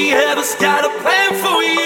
See, heaven's got a plan for you.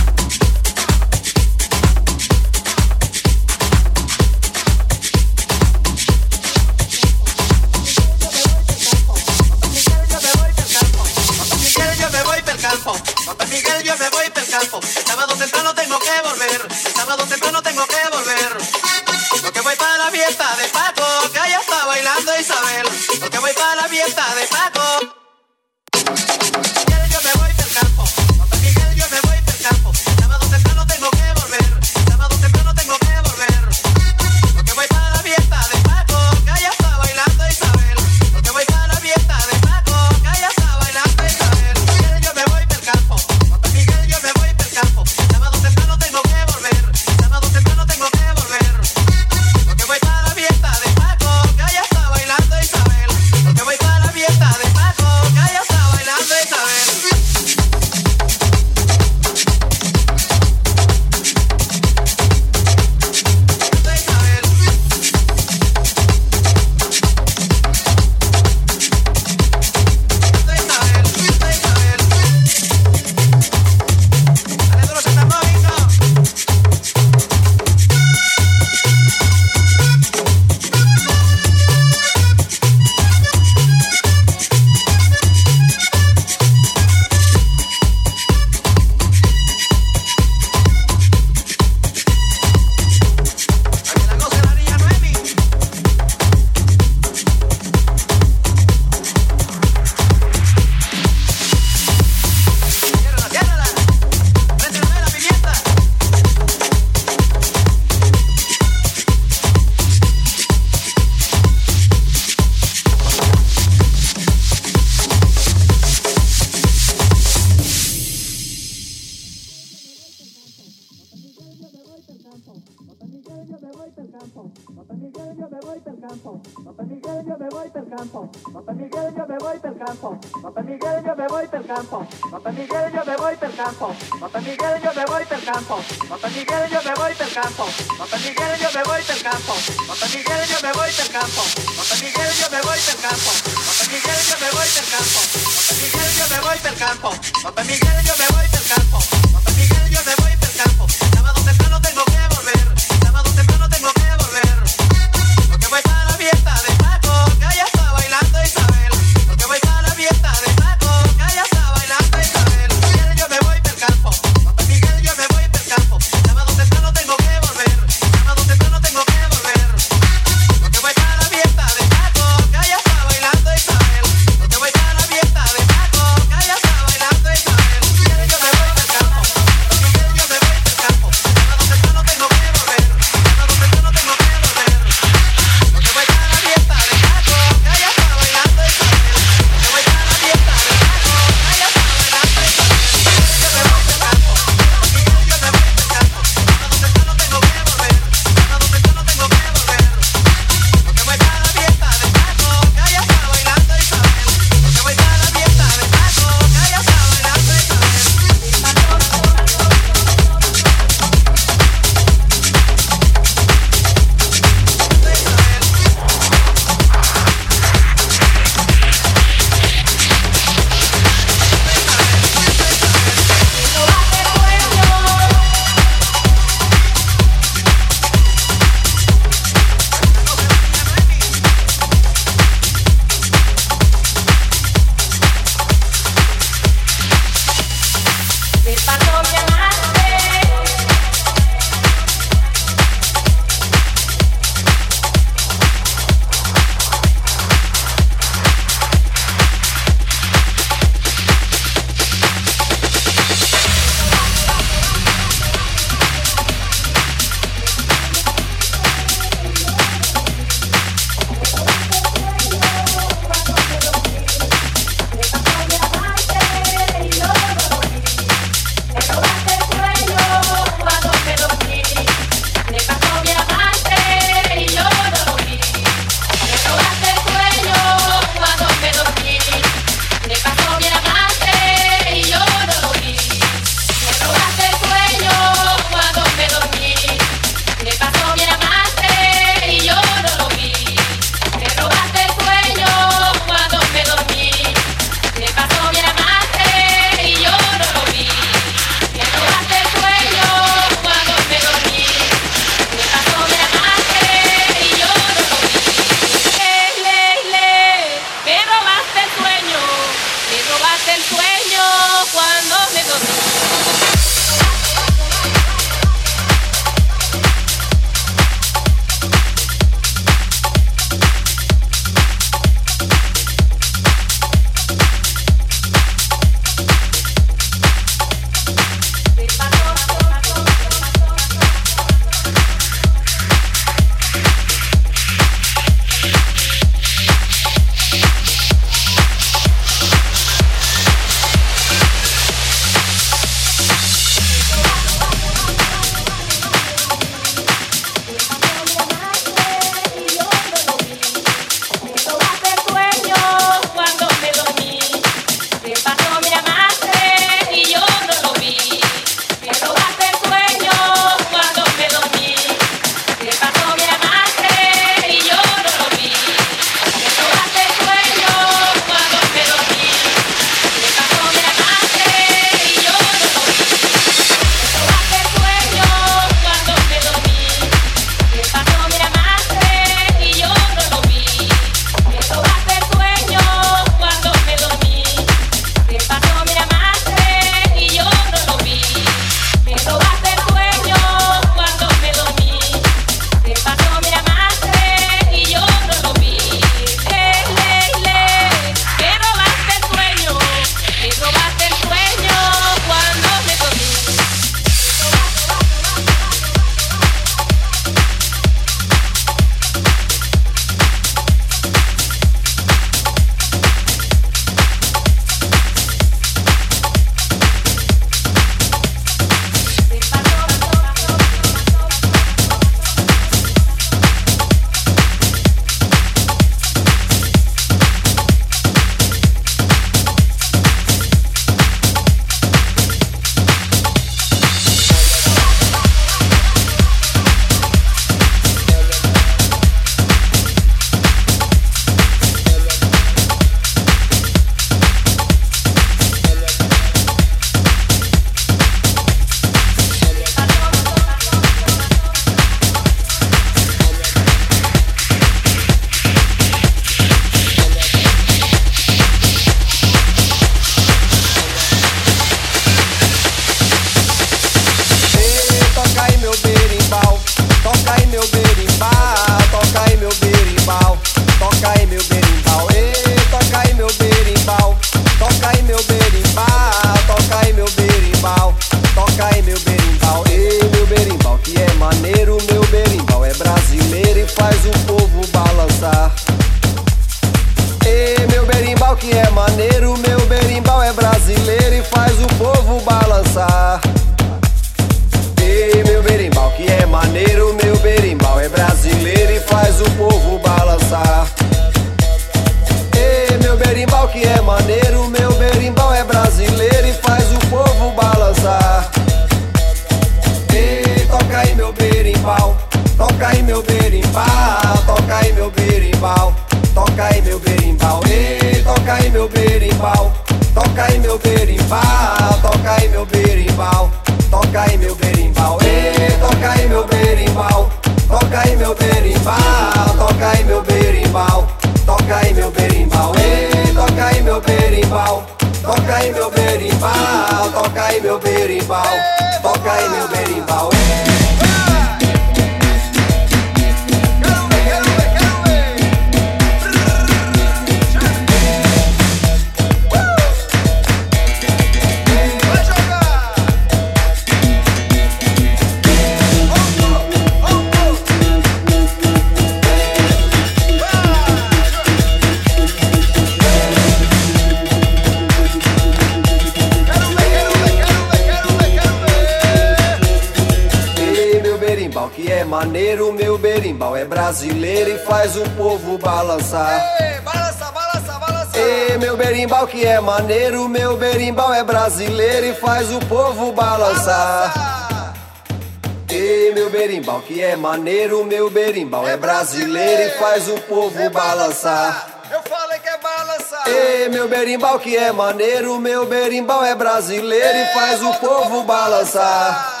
Maneiro, meu berimbau. É brasileiro e faz o povo balançar. Eu falei que é balançar. Ei, meu berimbau, que é maneiro, meu berimbau. É brasileiro e faz o povo balançar.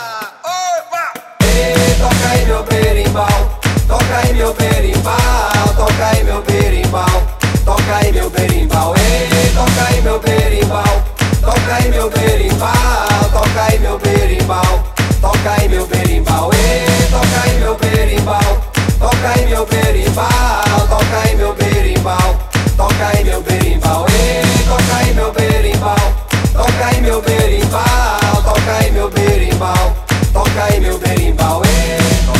Ei, toca aí meu berimbau, toca aí meu berimbau, toca aí meu berimbau, toca aí meu berimbau, ei, toca aí meu berimbau, toca aí meu berimbau, toca aí meu berimbau, toca aí meu berimbau, ei, toca aí meu berimbau, toca aí meu berimbau, toca aí meu berimbau, toca aí meu berimbau, ei, toca aí meu berimbau, toca aí meu berimbau, toca aí meu berimbau, toca aí meu berimbau, ei.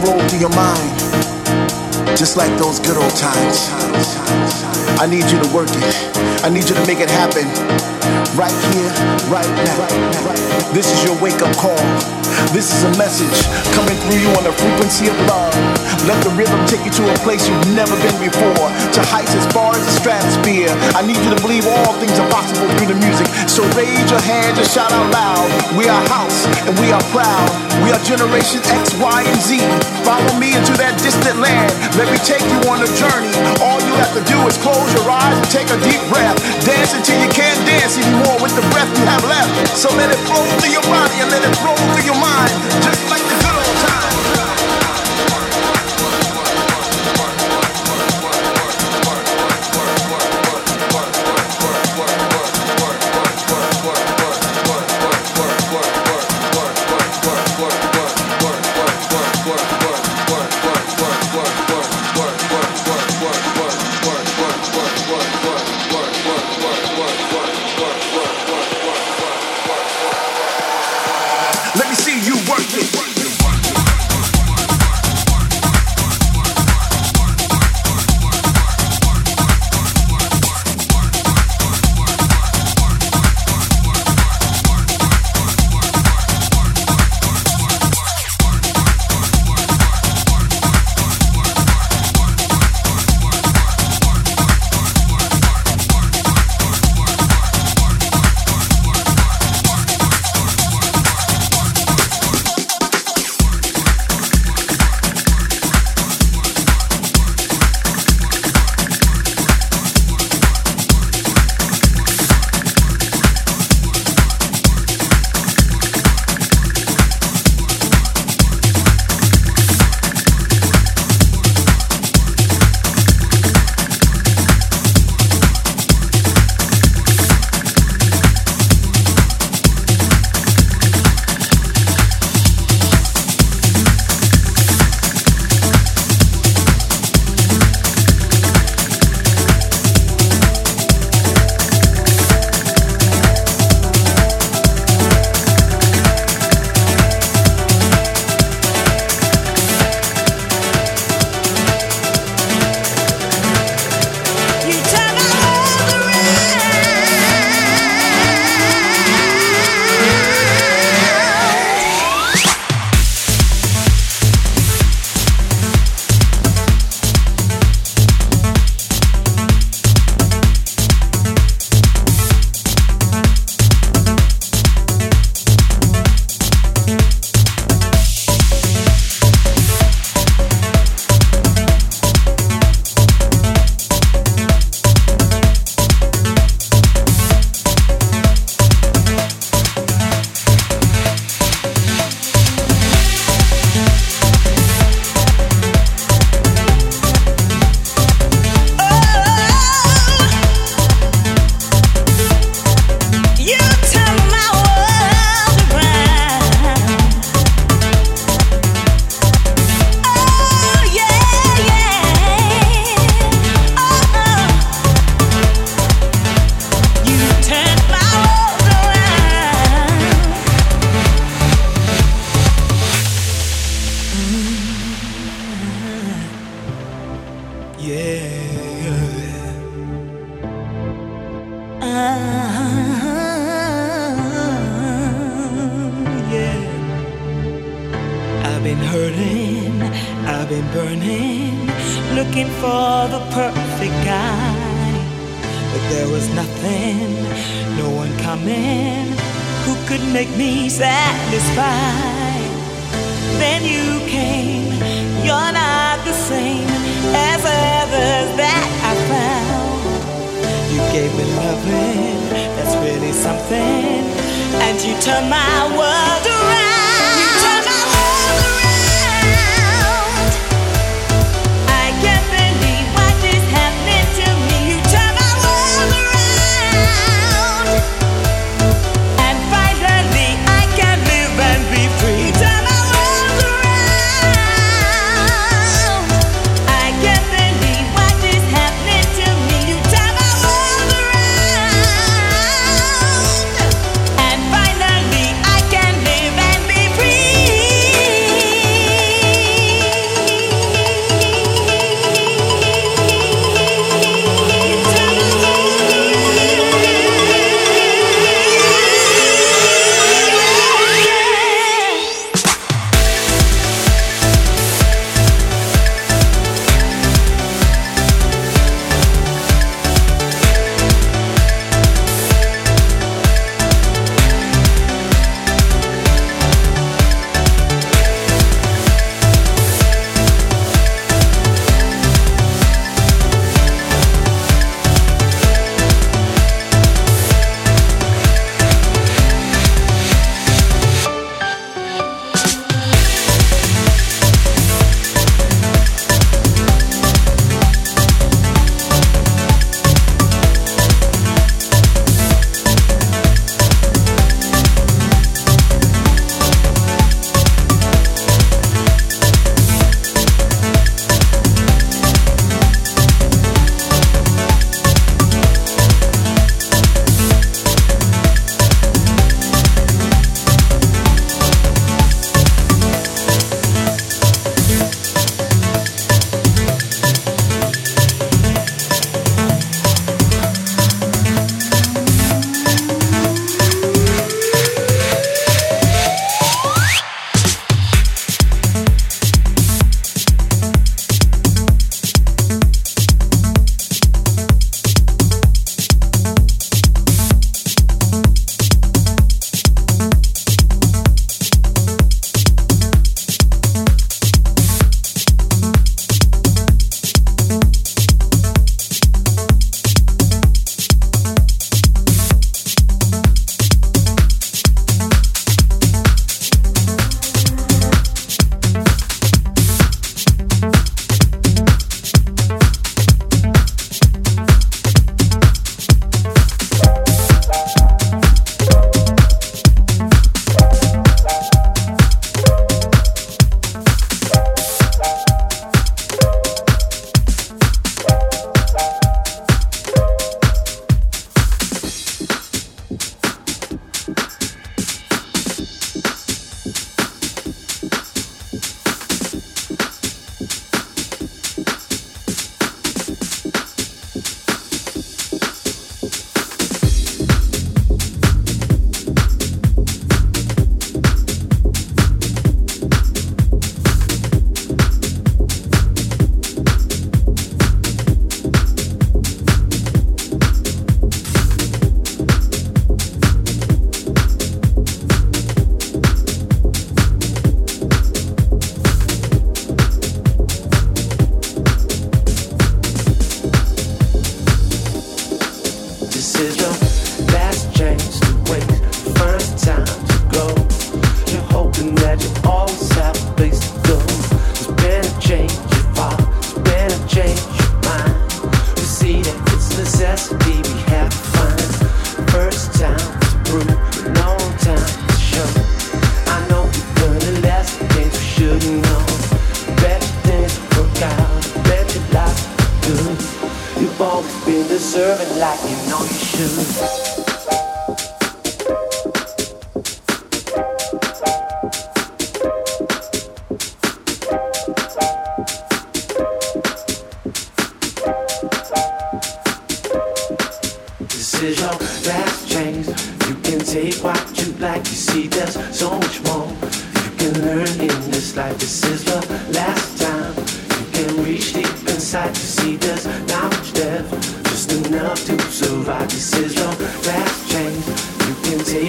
Flow through your mind. Just like those good old times. I need you to work it. I need you to make it happen. Right here, right now. This is your wake up call. This is a message coming through you on the frequency of love. Let the rhythm take you to a place you've never been before, to heights as far as the stratosphere. I need you to believe all things are possible through the music. So raise your hands and shout out loud. We are house and we are proud. We are generation X, Y, and Z. Follow me into that distant land. Let me take you on a journey. All you have to do is close your eyes and take a deep breath. Dance until you can't dance anymore with the breath you have left. So let it flow through your body and let it flow through your mind, just like the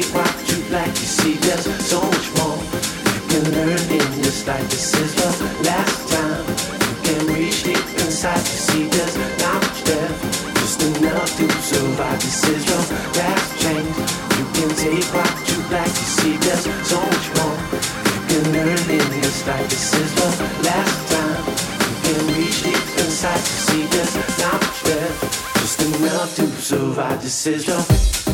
it rock you like you see there's so much more you can learn in this life. This is the last time you can reach deep inside. You see there's not much there, just enough to survive. This is your last change you can take. What you like you see there's so much more you can learn in this life. This is the last time you can reach deep inside. You see there's not much there, just enough to survive. This is your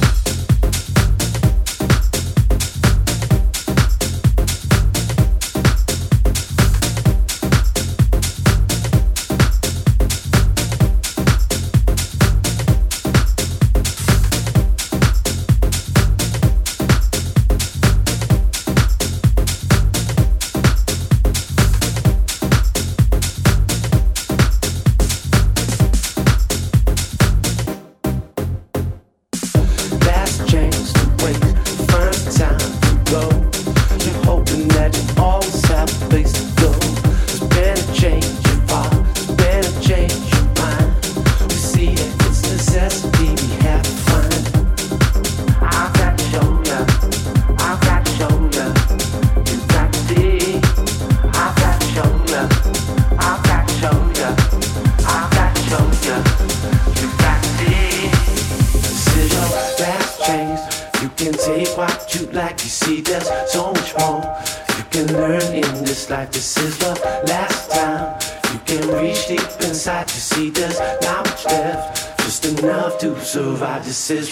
c'est